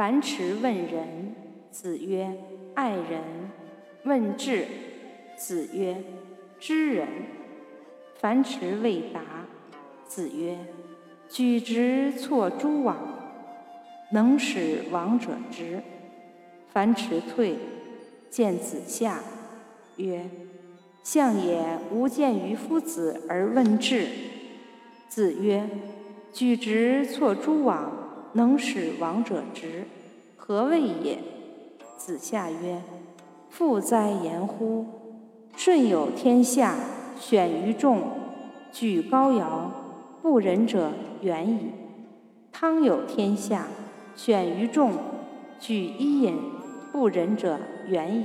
樊迟问仁，子曰：“爱人。”问智，子曰：“知人。”樊迟未答，子曰：“举直错诸枉，能使枉者直。”樊迟退，见子夏，曰：“相也无见于夫子而问智。”子曰：“举直错诸枉，能使枉者直，何谓也？”子夏曰：“复哉言乎！舜有天下，选于众，举高尧，不仁者远矣。汤有天下，选于众，举伊尹，不仁者远矣。